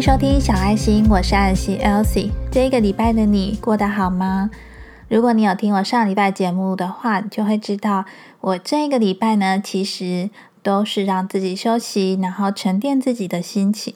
收听小爱心，我是安溪 Elsie。这一个礼拜的你过得好吗？如果你有听我上礼拜节目的话，你就会知道我这一个礼拜呢，其实都是让自己休息，然后沉淀自己的心情。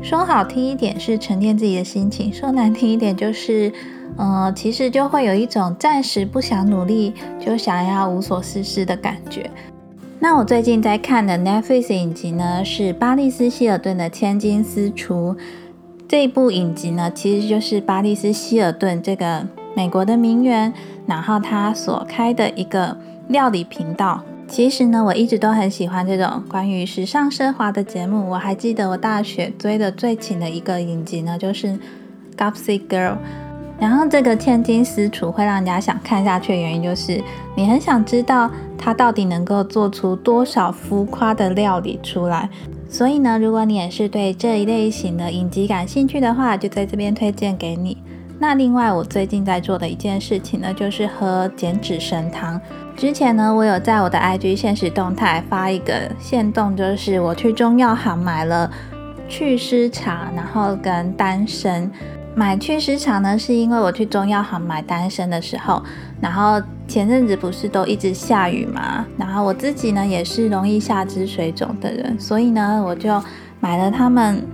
说好听一点是沉淀自己的心情，说难听一点就是，呃，其实就会有一种暂时不想努力，就想要无所事事的感觉。那我最近在看的 Netflix 影集呢，是巴利斯希尔顿的《千金私厨》这一部影集呢，其实就是巴利斯希尔顿这个美国的名媛，然后他所开的一个料理频道。其实呢，我一直都很喜欢这种关于时尚奢华的节目。我还记得我大学追的最勤的一个影集呢，就是《Gossip Girl》。然后这个千金私厨会让人家想看下去的原因，就是你很想知道他到底能够做出多少浮夸的料理出来。所以呢，如果你也是对这一类型的影集感兴趣的话，就在这边推荐给你。那另外，我最近在做的一件事情呢，就是喝减脂神汤。之前呢，我有在我的 IG 现实动态发一个现动，就是我去中药行买了祛湿茶，然后跟丹参。买祛湿茶呢，是因为我去中药行买丹参的时候，然后前阵子不是都一直下雨嘛，然后我自己呢也是容易下肢水肿的人，所以呢我就买了他们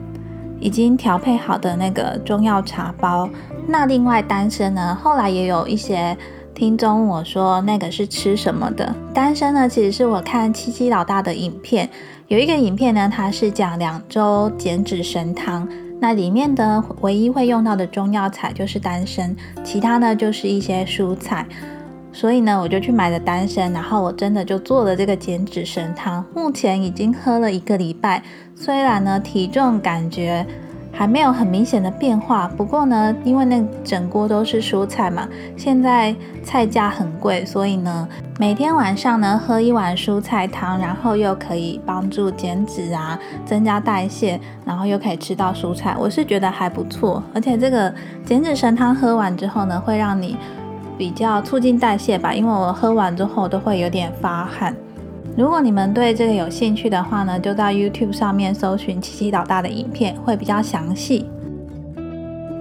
已经调配好的那个中药茶包。那另外丹参呢，后来也有一些听众问我说那个是吃什么的？丹参呢，其实是我看七七老大的影片，有一个影片呢，它是讲两周减脂神汤。那里面的唯一会用到的中药材就是丹参，其他呢就是一些蔬菜。所以呢，我就去买了丹参，然后我真的就做了这个减脂神汤。目前已经喝了一个礼拜，虽然呢体重感觉。还没有很明显的变化，不过呢，因为那整锅都是蔬菜嘛，现在菜价很贵，所以呢，每天晚上呢喝一碗蔬菜汤，然后又可以帮助减脂啊，增加代谢，然后又可以吃到蔬菜，我是觉得还不错。而且这个减脂神汤喝完之后呢，会让你比较促进代谢吧，因为我喝完之后都会有点发汗。如果你们对这个有兴趣的话呢，就到 YouTube 上面搜寻七七老大的影片，会比较详细。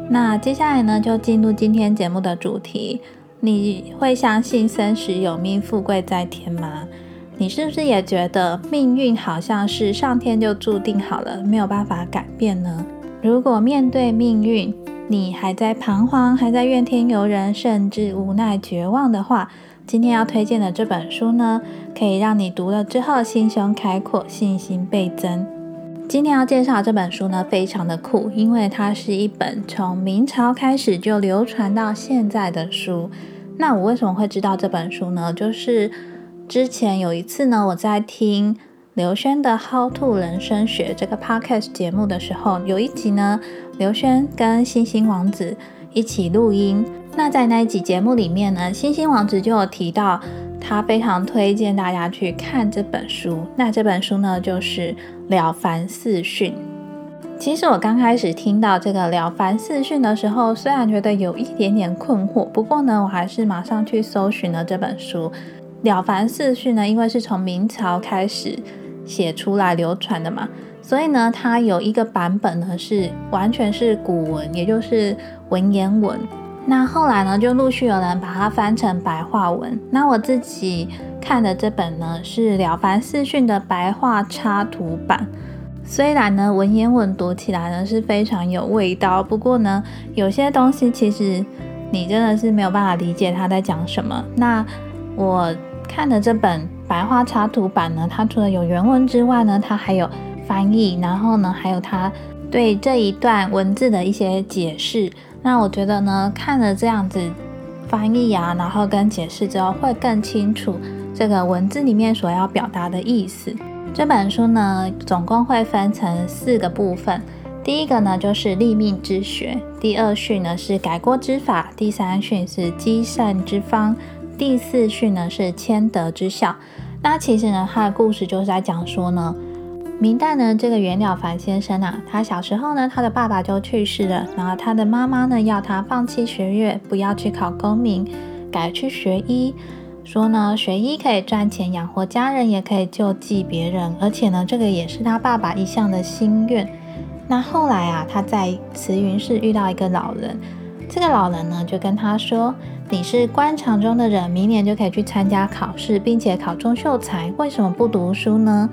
那接下来呢，就进入今天节目的主题。你会相信生死有命，富贵在天吗？你是不是也觉得命运好像是上天就注定好了，没有办法改变呢？如果面对命运，你还在彷徨，还在怨天尤人，甚至无奈绝望的话，今天要推荐的这本书呢，可以让你读了之后心胸开阔，信心倍增。今天要介绍这本书呢，非常的酷，因为它是一本从明朝开始就流传到现在的书。那我为什么会知道这本书呢？就是之前有一次呢，我在听刘轩的《How to 人生学》这个 podcast 节目的时候，有一集呢，刘轩跟星星王子一起录音。那在那一集节目里面呢，星星王子就有提到，他非常推荐大家去看这本书。那这本书呢，就是《了凡四训》。其实我刚开始听到这个《了凡四训》的时候，虽然觉得有一点点困惑，不过呢，我还是马上去搜寻了这本书。《了凡四训》呢，因为是从明朝开始写出来流传的嘛，所以呢，它有一个版本呢是完全是古文，也就是文言文。那后来呢，就陆续有人把它翻成白话文。那我自己看的这本呢，是《了凡四训》的白话插图版。虽然呢，文言文读起来呢是非常有味道，不过呢，有些东西其实你真的是没有办法理解他在讲什么。那我看的这本白话插图版呢，它除了有原文之外呢，它还有翻译，然后呢，还有它对这一段文字的一些解释。那我觉得呢，看了这样子翻译啊，然后跟解释之后，会更清楚这个文字里面所要表达的意思。这本书呢，总共会分成四个部分。第一个呢，就是立命之学；第二训呢是改过之法；第三训是积善之方；第四训呢是谦德之效。那其实呢，它的故事就是在讲说呢。明代呢，这个袁了凡先生啊，他小时候呢，他的爸爸就去世了，然后他的妈妈呢，要他放弃学业，不要去考功名，改去学医，说呢，学医可以赚钱养活家人，也可以救济别人，而且呢，这个也是他爸爸一向的心愿。那后来啊，他在慈云寺遇到一个老人，这个老人呢就跟他说：“你是官场中的人，明年就可以去参加考试，并且考中秀才，为什么不读书呢？”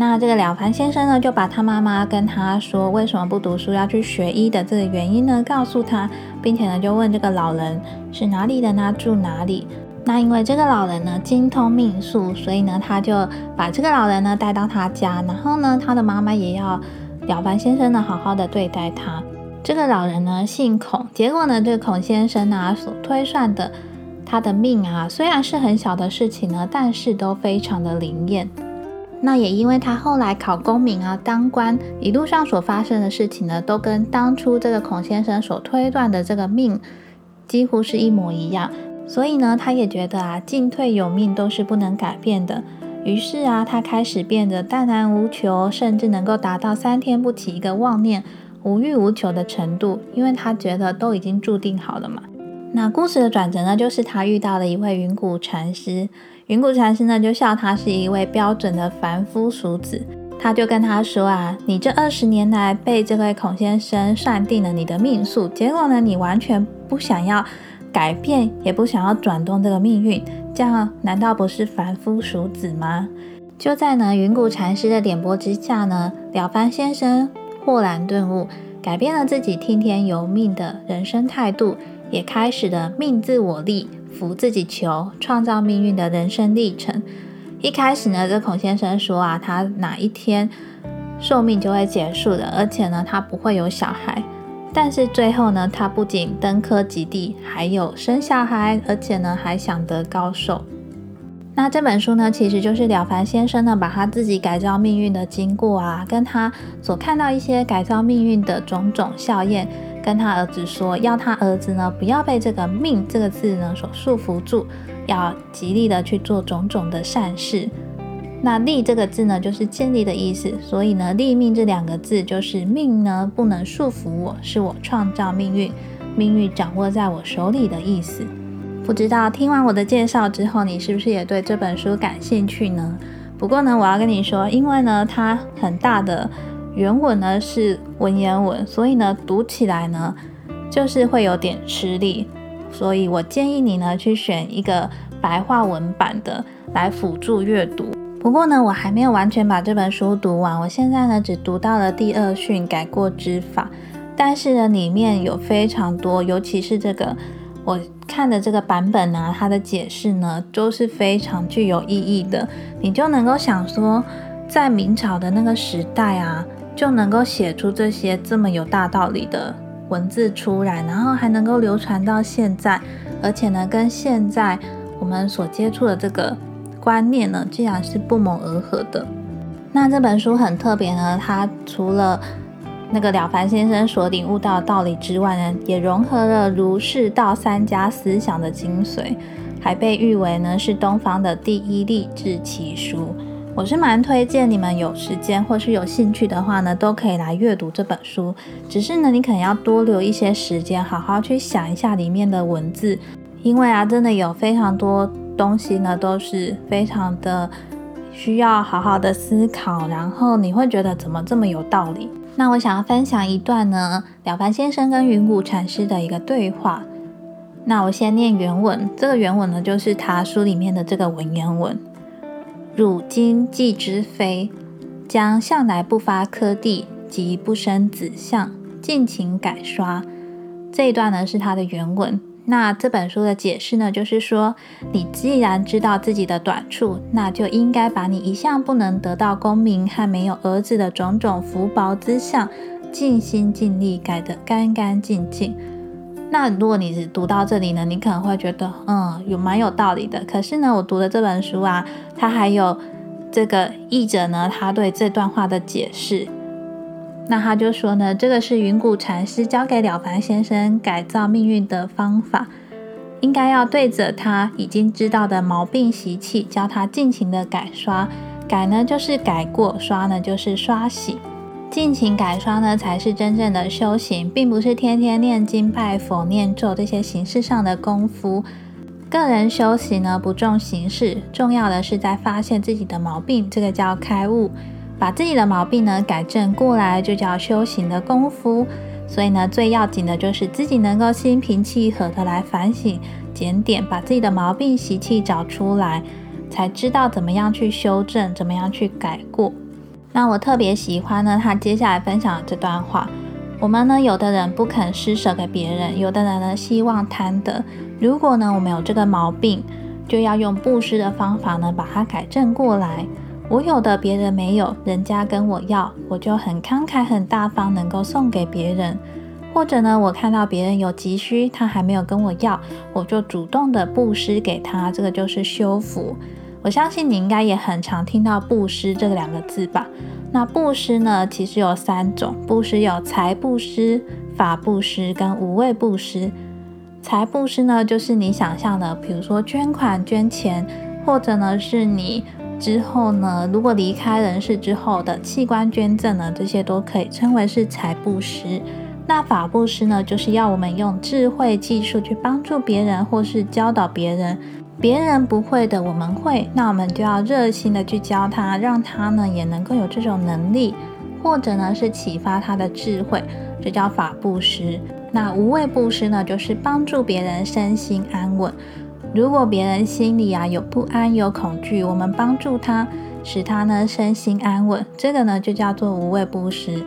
那这个了凡先生呢，就把他妈妈跟他说为什么不读书要去学医的这个原因呢，告诉他，并且呢就问这个老人是哪里的呢，住哪里。那因为这个老人呢精通命数，所以呢他就把这个老人呢带到他家，然后呢他的妈妈也要了凡先生呢好好的对待他。这个老人呢姓孔，结果呢这个孔先生啊所推算的他的命啊，虽然是很小的事情呢，但是都非常的灵验。那也因为他后来考功名啊、当官，一路上所发生的事情呢，都跟当初这个孔先生所推断的这个命几乎是一模一样，所以呢，他也觉得啊，进退有命都是不能改变的。于是啊，他开始变得淡然无求，甚至能够达到三天不起一个妄念、无欲无求的程度，因为他觉得都已经注定好了嘛。那故事的转折呢，就是他遇到了一位云谷禅师。云谷禅师呢，就笑他是一位标准的凡夫俗子。他就跟他说啊：“你这二十年来被这位孔先生算定了你的命数，结果呢，你完全不想要改变，也不想要转动这个命运，这样难道不是凡夫俗子吗？”就在呢云谷禅师的点拨之下呢，了凡先生豁然顿悟，改变了自己听天由命的人生态度，也开始了命自我立。福自己求，创造命运的人生历程。一开始呢，这孔先生说啊，他哪一天寿命就会结束的，而且呢，他不会有小孩。但是最后呢，他不仅登科及第，还有生小孩，而且呢，还想得高寿。那这本书呢，其实就是了凡先生呢，把他自己改造命运的经过啊，跟他所看到一些改造命运的种种效验。跟他儿子说，要他儿子呢不要被这个“命”这个字呢所束缚住，要极力的去做种种的善事。那“立”这个字呢，就是建立的意思，所以呢，“立命”这两个字就是命呢不能束缚我，是我创造命运，命运掌握在我手里的意思。不知道听完我的介绍之后，你是不是也对这本书感兴趣呢？不过呢，我要跟你说，因为呢，它很大的。原文呢是文言文，所以呢读起来呢就是会有点吃力，所以我建议你呢去选一个白话文版的来辅助阅读。不过呢，我还没有完全把这本书读完，我现在呢只读到了第二训改过之法，但是呢里面有非常多，尤其是这个我看的这个版本呢，它的解释呢都是非常具有意义的，你就能够想说，在明朝的那个时代啊。就能够写出这些这么有大道理的文字出来，然后还能够流传到现在，而且呢，跟现在我们所接触的这个观念呢，竟然是不谋而合的。那这本书很特别呢，它除了那个了凡先生所领悟到的道理之外呢，也融合了儒释道三家思想的精髓，还被誉为呢是东方的第一励志奇书。我是蛮推荐你们有时间或是有兴趣的话呢，都可以来阅读这本书。只是呢，你可能要多留一些时间，好好去想一下里面的文字，因为啊，真的有非常多东西呢，都是非常的需要好好的思考，然后你会觉得怎么这么有道理。那我想要分享一段呢，了凡先生跟云谷禅师的一个对话。那我先念原文，这个原文呢，就是他书里面的这个文言文。汝今既知非，将向来不发科第及不生子相，尽情改刷。这一段呢是它的原文。那这本书的解释呢，就是说，你既然知道自己的短处，那就应该把你一向不能得到功名和没有儿子的种种福薄之相，尽心尽力改得干干净净。那如果你只读到这里呢，你可能会觉得，嗯，有蛮有道理的。可是呢，我读的这本书啊，它还有这个译者呢，他对这段话的解释。那他就说呢，这个是云谷禅师教给了凡先生改造命运的方法，应该要对着他已经知道的毛病习气，教他尽情的改刷。改呢就是改过，刷呢就是刷洗。尽情改刷呢，才是真正的修行，并不是天天念经拜佛、念咒这些形式上的功夫。个人修行呢，不重形式，重要的是在发现自己的毛病，这个叫开悟。把自己的毛病呢改正过来，就叫修行的功夫。所以呢，最要紧的就是自己能够心平气和的来反省、检点，把自己的毛病习气找出来，才知道怎么样去修正，怎么样去改过。那我特别喜欢呢，他接下来分享的这段话。我们呢，有的人不肯施舍给别人，有的人呢希望贪得。如果呢，我们有这个毛病，就要用布施的方法呢，把它改正过来。我有的别人没有，人家跟我要，我就很慷慨、很大方，能够送给别人。或者呢，我看到别人有急需，他还没有跟我要，我就主动的布施给他，这个就是修福。我相信你应该也很常听到布施这两个字吧。那布施呢，其实有三种，布施有财布施、法布施跟无畏布施。财布施呢，就是你想象的，比如说捐款、捐钱，或者呢是你之后呢，如果离开人世之后的器官捐赠呢，这些都可以称为是财布施。那法布施呢，就是要我们用智慧技术去帮助别人，或是教导别人。别人不会的，我们会，那我们就要热心的去教他，让他呢也能够有这种能力，或者呢是启发他的智慧，这叫法布施。那无畏布施呢，就是帮助别人身心安稳。如果别人心里啊有不安、有恐惧，我们帮助他，使他呢身心安稳，这个呢就叫做无畏布施。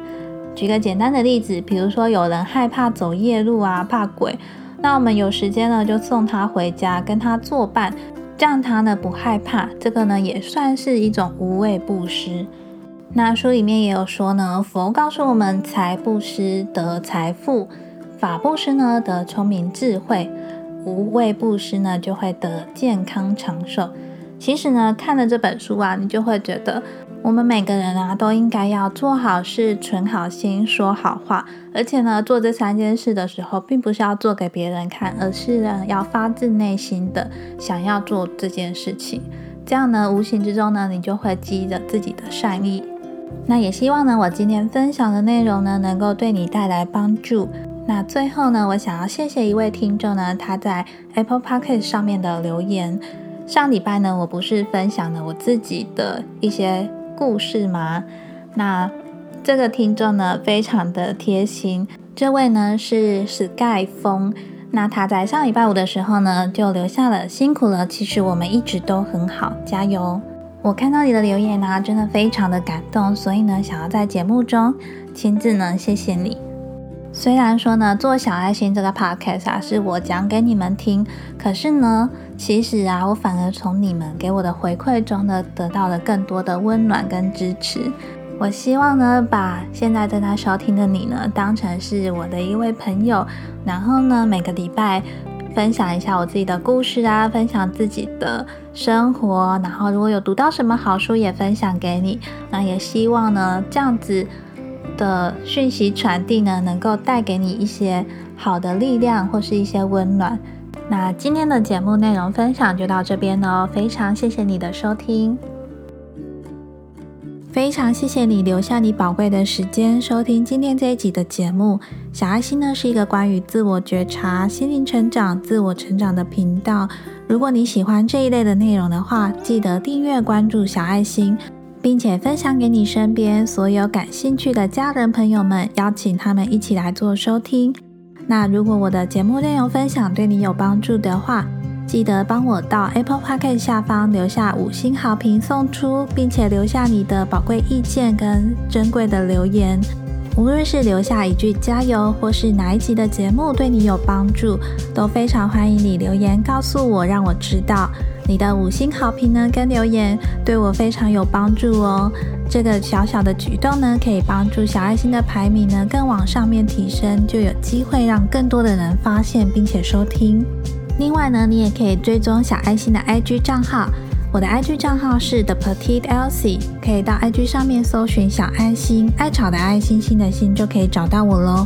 举个简单的例子，比如说有人害怕走夜路啊，怕鬼。那我们有时间呢，就送他回家，跟他作伴，这样他呢不害怕。这个呢也算是一种无畏布施。那书里面也有说呢，佛告诉我们，财布施得财富，法布施呢得聪明智慧，无畏布施呢就会得健康长寿。其实呢，看了这本书啊，你就会觉得。我们每个人啊，都应该要做好事、存好心、说好话。而且呢，做这三件事的时候，并不是要做给别人看，而是呢，要发自内心的想要做这件事情。这样呢，无形之中呢，你就会积着自己的善意。那也希望呢，我今天分享的内容呢，能够对你带来帮助。那最后呢，我想要谢谢一位听众呢，他在 Apple Podcast 上面的留言。上礼拜呢，我不是分享了我自己的一些。故事吗？那这个听众呢，非常的贴心。这位呢是 Sky 风，那他在上礼拜五的时候呢，就留下了辛苦了。其实我们一直都很好，加油！我看到你的留言呢，真的非常的感动，所以呢，想要在节目中亲自呢，谢谢你。虽然说呢，做小爱心这个 podcast 啊，是我讲给你们听，可是呢，其实啊，我反而从你们给我的回馈中呢，得到了更多的温暖跟支持。我希望呢，把现在正在收听的你呢，当成是我的一位朋友，然后呢，每个礼拜分享一下我自己的故事啊，分享自己的生活，然后如果有读到什么好书，也分享给你。那也希望呢，这样子。的讯息传递呢，能够带给你一些好的力量或是一些温暖。那今天的节目内容分享就到这边哦，非常谢谢你的收听，非常谢谢你留下你宝贵的时间收听今天这一集的节目。小爱心呢是一个关于自我觉察、心灵成长、自我成长的频道。如果你喜欢这一类的内容的话，记得订阅关注小爱心。并且分享给你身边所有感兴趣的家人朋友们，邀请他们一起来做收听。那如果我的节目内容分享对你有帮助的话，记得帮我到 Apple Podcast 下方留下五星好评送出，并且留下你的宝贵意见跟珍贵的留言。无论是留下一句加油，或是哪一集的节目对你有帮助，都非常欢迎你留言告诉我，让我知道。你的五星好评呢，跟留言对我非常有帮助哦。这个小小的举动呢，可以帮助小爱心的排名呢更往上面提升，就有机会让更多的人发现并且收听。另外呢，你也可以追踪小爱心的 IG 账号，我的 IG 账号是 The Petite Elsie，可以到 IG 上面搜寻小爱心，爱草的爱心心的心就可以找到我喽。